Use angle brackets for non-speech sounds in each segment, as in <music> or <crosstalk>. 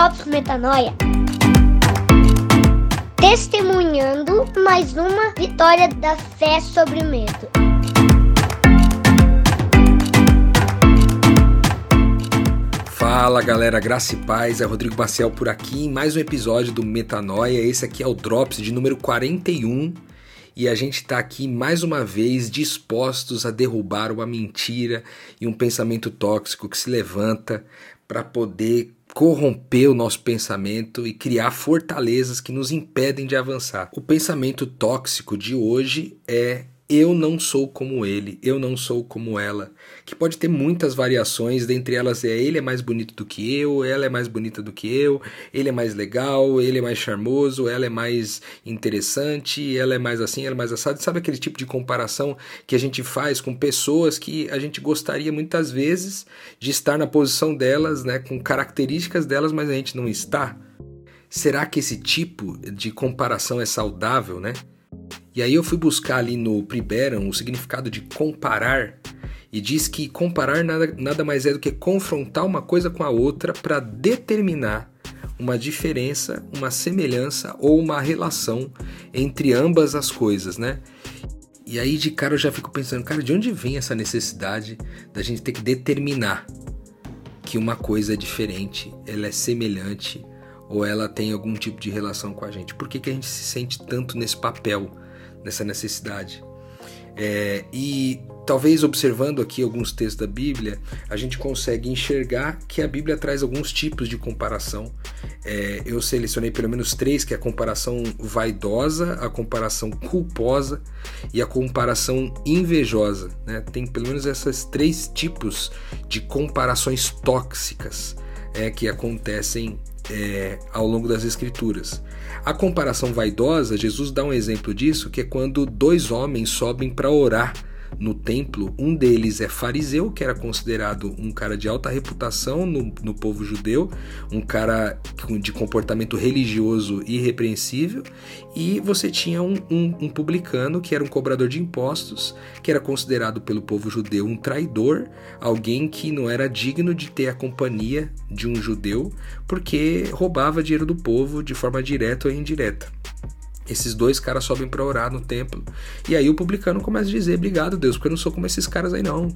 Drops Metanoia. Testemunhando mais uma vitória da fé sobre o medo. Fala galera, graça e paz, é Rodrigo Maciel por aqui em mais um episódio do Metanoia. Esse aqui é o Drops de número 41 e a gente está aqui mais uma vez dispostos a derrubar uma mentira e um pensamento tóxico que se levanta para poder corromper o nosso pensamento e criar fortalezas que nos impedem de avançar. O pensamento tóxico de hoje é eu não sou como ele, eu não sou como ela, que pode ter muitas variações, dentre elas é ele é mais bonito do que eu, ela é mais bonita do que eu, ele é mais legal, ele é mais charmoso, ela é mais interessante, ela é mais assim, ela é mais assado. Sabe aquele tipo de comparação que a gente faz com pessoas que a gente gostaria muitas vezes de estar na posição delas, né, com características delas, mas a gente não está? Será que esse tipo de comparação é saudável, né? E aí eu fui buscar ali no Priberam o significado de comparar e diz que comparar nada, nada mais é do que confrontar uma coisa com a outra para determinar uma diferença, uma semelhança ou uma relação entre ambas as coisas, né? E aí de cara eu já fico pensando, cara, de onde vem essa necessidade da gente ter que determinar que uma coisa é diferente, ela é semelhante ou ela tem algum tipo de relação com a gente? Por que, que a gente se sente tanto nesse papel? Nessa necessidade. É, e talvez observando aqui alguns textos da Bíblia, a gente consegue enxergar que a Bíblia traz alguns tipos de comparação. É, eu selecionei pelo menos três, que é a comparação vaidosa, a comparação culposa e a comparação invejosa. Né? Tem pelo menos esses três tipos de comparações tóxicas é, que acontecem é, ao longo das Escrituras. A comparação vaidosa, Jesus dá um exemplo disso, que é quando dois homens sobem para orar no templo. Um deles é fariseu, que era considerado um cara de alta reputação no, no povo judeu, um cara de comportamento religioso irrepreensível, e você tinha um, um, um publicano, que era um cobrador de impostos, que era considerado pelo povo judeu um traidor, alguém que não era digno de ter a companhia de um judeu, porque roubava dinheiro do povo de forma direta ou indireta. Esses dois caras sobem para orar no templo. E aí o publicano começa a dizer: Obrigado, Deus, porque eu não sou como esses caras aí, não.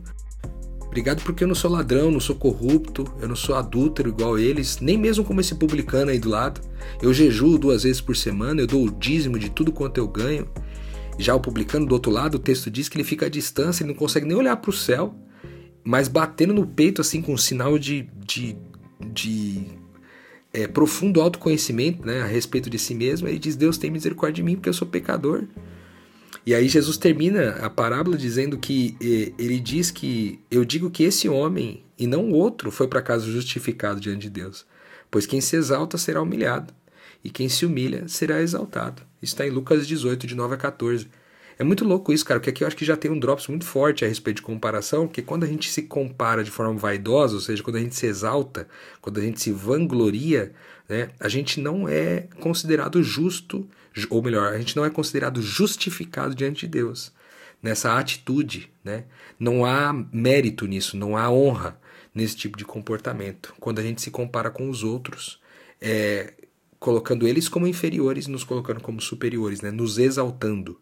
Obrigado porque eu não sou ladrão, não sou corrupto, eu não sou adúltero igual eles, nem mesmo como esse publicano aí do lado. Eu jejuo duas vezes por semana, eu dou o dízimo de tudo quanto eu ganho. Já o publicano do outro lado, o texto diz que ele fica à distância, ele não consegue nem olhar para o céu, mas batendo no peito assim com um sinal de, de, de é, profundo autoconhecimento né, a respeito de si mesmo, ele diz: Deus tem misericórdia de mim porque eu sou pecador. E aí Jesus termina a parábola dizendo que ele diz que eu digo que esse homem e não outro foi para casa justificado diante de Deus, pois quem se exalta será humilhado e quem se humilha será exaltado. Isso está em Lucas 18 de 9 a 14. É muito louco isso, cara, porque aqui eu acho que já tem um drops muito forte a respeito de comparação, porque quando a gente se compara de forma vaidosa, ou seja, quando a gente se exalta, quando a gente se vangloria, né, a gente não é considerado justo, ou melhor, a gente não é considerado justificado diante de Deus nessa atitude, né? Não há mérito nisso, não há honra nesse tipo de comportamento. Quando a gente se compara com os outros, é, colocando eles como inferiores, nos colocando como superiores, né? Nos exaltando.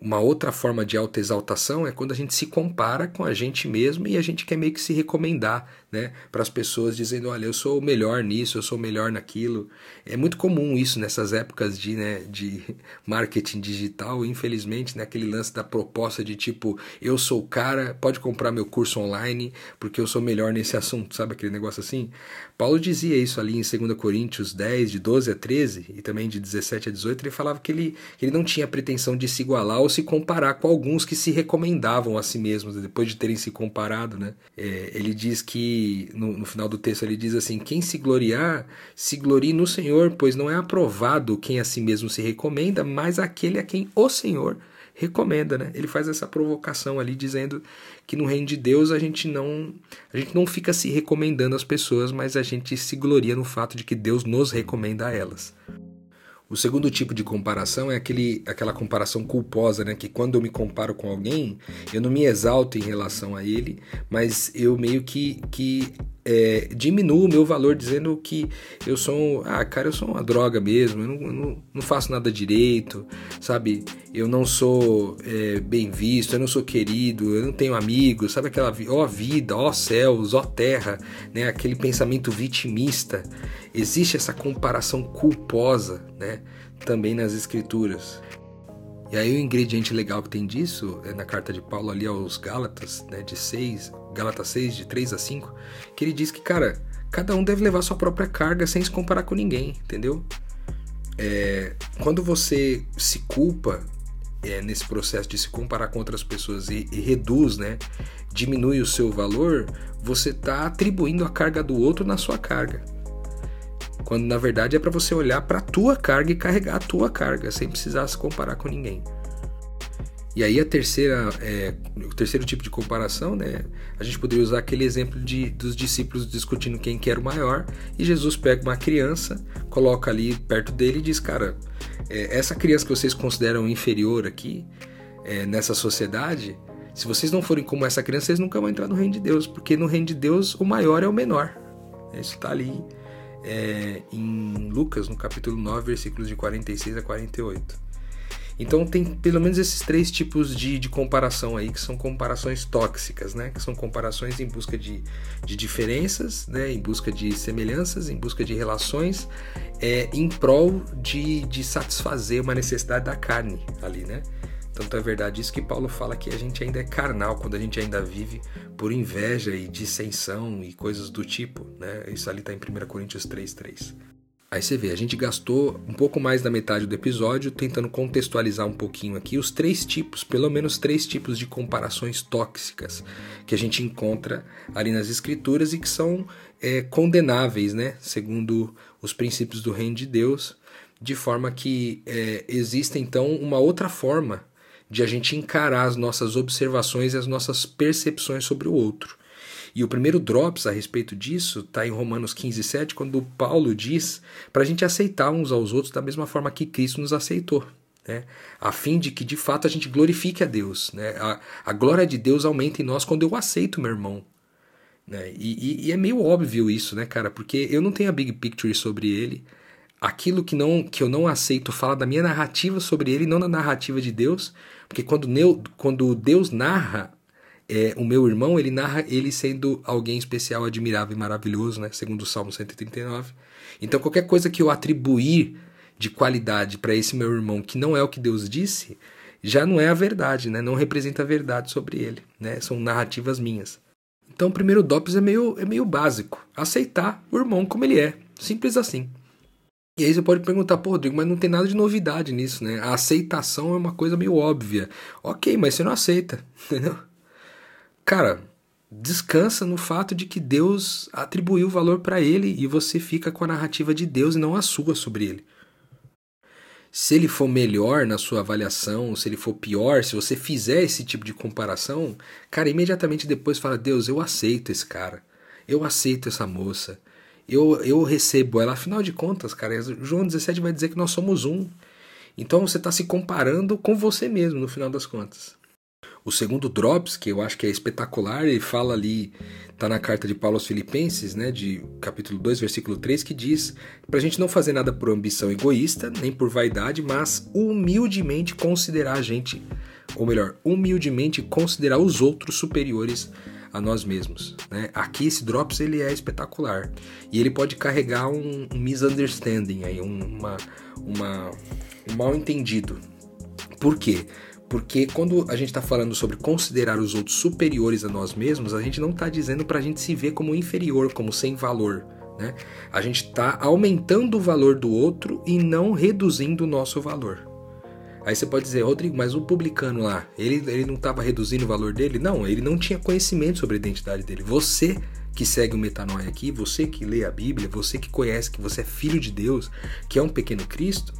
Uma outra forma de autoexaltação é quando a gente se compara com a gente mesmo e a gente quer meio que se recomendar né, para as pessoas, dizendo: olha, eu sou o melhor nisso, eu sou o melhor naquilo. É muito comum isso nessas épocas de, né, de <laughs> marketing digital, infelizmente, né, lance da proposta de tipo: eu sou o cara, pode comprar meu curso online porque eu sou melhor nesse assunto, sabe aquele negócio assim? Paulo dizia isso ali em 2 Coríntios 10, de 12 a 13 e também de 17 a 18. Ele falava que ele, que ele não tinha pretensão de se igualar se comparar com alguns que se recomendavam a si mesmos depois de terem se comparado. Né? É, ele diz que no, no, final do texto, ele diz assim: Quem se gloriar, se glorie no Senhor, pois não é aprovado quem a si mesmo se recomenda, mas aquele a quem o Senhor recomenda, né? Ele faz essa provocação ali dizendo que no reino de Deus a gente não a gente não fica se recomendando às pessoas, mas a gente se gloria no fato de que Deus nos recomenda a elas. O segundo tipo de comparação é aquele, aquela comparação culposa, né? Que quando eu me comparo com alguém, eu não me exalto em relação a ele, mas eu meio que, que é, diminuo o meu valor dizendo que eu sou, ah, cara, eu sou uma droga mesmo, eu não, não, não faço nada direito, sabe? Eu não sou é, bem visto, eu não sou querido, eu não tenho amigos, sabe aquela, ó vida, ó céus, ó terra, né? Aquele pensamento vitimista. Existe essa comparação culposa, né? Também nas escrituras. E aí o ingrediente legal que tem disso é na carta de Paulo ali aos Gálatas, né, de 6, Gálatas 6, de 3 a 5, que ele diz que, cara, cada um deve levar sua própria carga sem se comparar com ninguém, entendeu? É, quando você se culpa é, nesse processo de se comparar com outras pessoas e, e reduz, né, diminui o seu valor, você está atribuindo a carga do outro na sua carga. Quando na verdade é para você olhar para a tua carga e carregar a tua carga, sem precisar se comparar com ninguém. E aí a terceira, é, o terceiro tipo de comparação, né? A gente poderia usar aquele exemplo de, dos discípulos discutindo quem que era o maior, e Jesus pega uma criança, coloca ali perto dele e diz, cara, é, essa criança que vocês consideram inferior aqui, é, nessa sociedade, se vocês não forem como essa criança, vocês nunca vão entrar no reino de Deus, porque no reino de Deus o maior é o menor. Isso está ali é, em Lucas, no capítulo 9, versículos de 46 a 48. Então tem pelo menos esses três tipos de, de comparação aí, que são comparações tóxicas, né? Que são comparações em busca de, de diferenças, né? Em busca de semelhanças, em busca de relações, é, em prol de, de satisfazer uma necessidade da carne ali, né? Tanto é verdade isso que Paulo fala que a gente ainda é carnal quando a gente ainda vive por inveja e dissensão e coisas do tipo, né? Isso ali está em 1 Coríntios 3,3. Aí você vê, a gente gastou um pouco mais da metade do episódio tentando contextualizar um pouquinho aqui os três tipos, pelo menos três tipos de comparações tóxicas que a gente encontra ali nas escrituras e que são é, condenáveis, né? Segundo os princípios do reino de Deus, de forma que é, existe então uma outra forma de a gente encarar as nossas observações e as nossas percepções sobre o outro. E o primeiro drops a respeito disso está em Romanos 15, 7, quando Paulo diz para a gente aceitar uns aos outros da mesma forma que Cristo nos aceitou. Né? A fim de que de fato a gente glorifique a Deus. Né? A, a glória de Deus aumenta em nós quando eu aceito meu irmão. Né? E, e, e é meio óbvio isso, né, cara? Porque eu não tenho a big picture sobre ele. Aquilo que, não, que eu não aceito fala da minha narrativa sobre ele, não da narrativa de Deus. Porque quando, quando Deus narra é, o meu irmão, ele narra ele sendo alguém especial, admirável e maravilhoso, né? Segundo o Salmo 139. Então, qualquer coisa que eu atribuir de qualidade para esse meu irmão que não é o que Deus disse, já não é a verdade, né? Não representa a verdade sobre ele, né? São narrativas minhas. Então, o primeiro DOPS é meio, é meio básico. Aceitar o irmão como ele é. Simples assim. E aí você pode perguntar, pô, Rodrigo, mas não tem nada de novidade nisso, né? A aceitação é uma coisa meio óbvia. Ok, mas você não aceita, <laughs> entendeu? Cara, descansa no fato de que Deus atribuiu valor para ele e você fica com a narrativa de Deus e não a sua sobre ele. Se ele for melhor na sua avaliação, se ele for pior, se você fizer esse tipo de comparação, cara, imediatamente depois fala: Deus, eu aceito esse cara, eu aceito essa moça, eu, eu recebo ela. Afinal de contas, cara, João 17 vai dizer que nós somos um. Então você está se comparando com você mesmo no final das contas. O segundo Drops, que eu acho que é espetacular, ele fala ali, tá na carta de Paulo aos Filipenses, né, de capítulo 2, versículo 3, que diz para a gente não fazer nada por ambição egoísta, nem por vaidade, mas humildemente considerar a gente, ou melhor, humildemente considerar os outros superiores a nós mesmos. Né? Aqui esse Drops ele é espetacular e ele pode carregar um, um misunderstanding, aí, uma, uma, um mal entendido. Por quê? Porque quando a gente está falando sobre considerar os outros superiores a nós mesmos, a gente não está dizendo para a gente se ver como inferior, como sem valor. Né? A gente está aumentando o valor do outro e não reduzindo o nosso valor. Aí você pode dizer, Rodrigo, mas o publicano lá, ele, ele não estava reduzindo o valor dele? Não, ele não tinha conhecimento sobre a identidade dele. Você que segue o Metanoia aqui, você que lê a Bíblia, você que conhece que você é filho de Deus, que é um pequeno Cristo,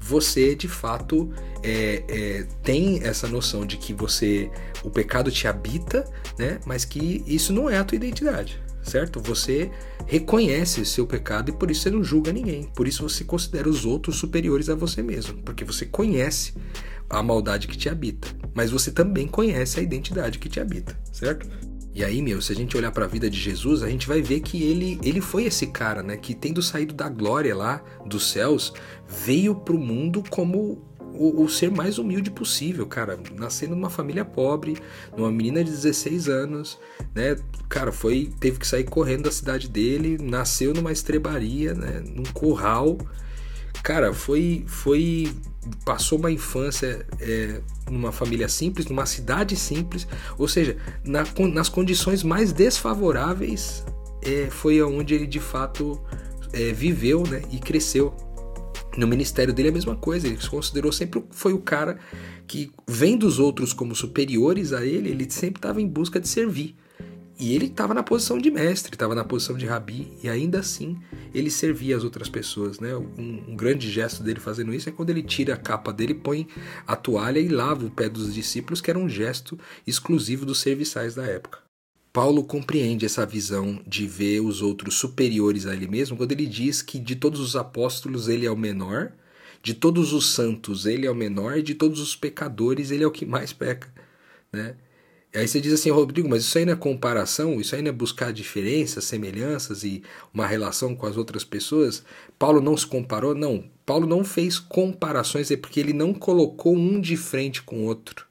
você de fato é, é, tem essa noção de que você o pecado te habita, né? Mas que isso não é a tua identidade, certo? Você reconhece seu pecado e por isso você não julga ninguém. Por isso você considera os outros superiores a você mesmo, porque você conhece a maldade que te habita, mas você também conhece a identidade que te habita, certo? E aí, meu, se a gente olhar para a vida de Jesus, a gente vai ver que ele, ele foi esse cara, né, que tendo saído da glória lá dos céus, veio pro mundo como o, o, ser mais humilde possível, cara. Nascendo numa família pobre, numa menina de 16 anos, né? Cara, foi teve que sair correndo da cidade dele, nasceu numa estrebaria, né? Num curral. Cara, foi foi passou uma infância é, numa família simples, numa cidade simples, ou seja, na, nas condições mais desfavoráveis, é, foi onde ele de fato é, viveu né, e cresceu. No ministério dele é a mesma coisa, ele se considerou sempre foi o cara que, vendo os outros como superiores a ele, ele sempre estava em busca de servir. E ele estava na posição de mestre, estava na posição de rabi, e ainda assim ele servia as outras pessoas. Né? Um, um, grande gesto dele fazendo isso é quando ele tira a capa dele, põe a toalha e lava o pé dos discípulos, que era um gesto exclusivo dos serviçais da época. Paulo compreende essa visão de ver os outros superiores a ele mesmo quando ele diz que de todos os apóstolos ele é o menor, de todos os santos ele é o menor, e de todos os pecadores ele é o que mais peca. Né? Aí você diz assim, Rodrigo, mas isso aí não é comparação, isso aí não é buscar diferenças, semelhanças e uma relação com as outras pessoas? Paulo não se comparou? Não. Paulo não fez comparações, é porque ele não colocou um de frente com o outro.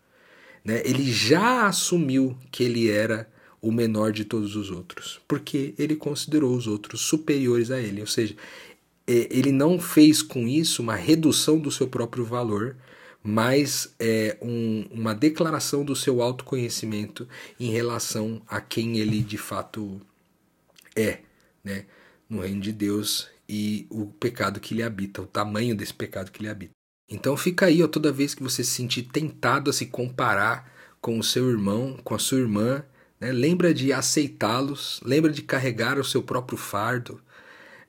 Né? Ele já assumiu que ele era o menor de todos os outros, porque ele considerou os outros superiores a ele. Ou seja, é, ele não fez com isso uma redução do seu próprio valor, mas é um, uma declaração do seu autoconhecimento em relação a quem ele de fato é, né, no reino de Deus e o pecado que lhe habita, o tamanho desse pecado que lhe habita. Então fica aí, ó, toda vez que você se sentir tentado a se comparar com o seu irmão, com a sua irmã, né, lembra de aceitá-los, lembra de carregar o seu próprio fardo,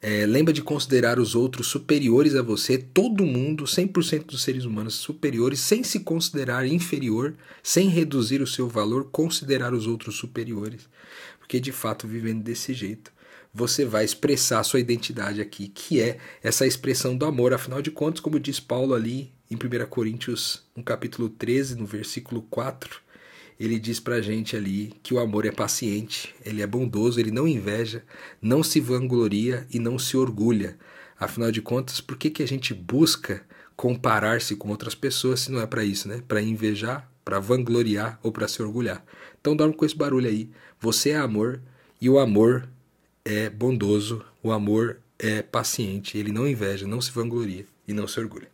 é, lembra de considerar os outros superiores a você, todo mundo, 100% dos seres humanos superiores, sem se considerar inferior, sem reduzir o seu valor, considerar os outros superiores. Porque de fato, vivendo desse jeito, você vai expressar a sua identidade aqui, que é essa expressão do amor. Afinal de contas, como diz Paulo ali em 1 Coríntios, no capítulo 13, no versículo 4, ele diz pra gente ali que o amor é paciente, ele é bondoso, ele não inveja, não se vangloria e não se orgulha. Afinal de contas, por que, que a gente busca comparar-se com outras pessoas se não é para isso, né? Para invejar, para vangloriar ou para se orgulhar. Então dorme com esse barulho aí. Você é amor e o amor é bondoso, o amor é paciente, ele não inveja, não se vangloria e não se orgulha.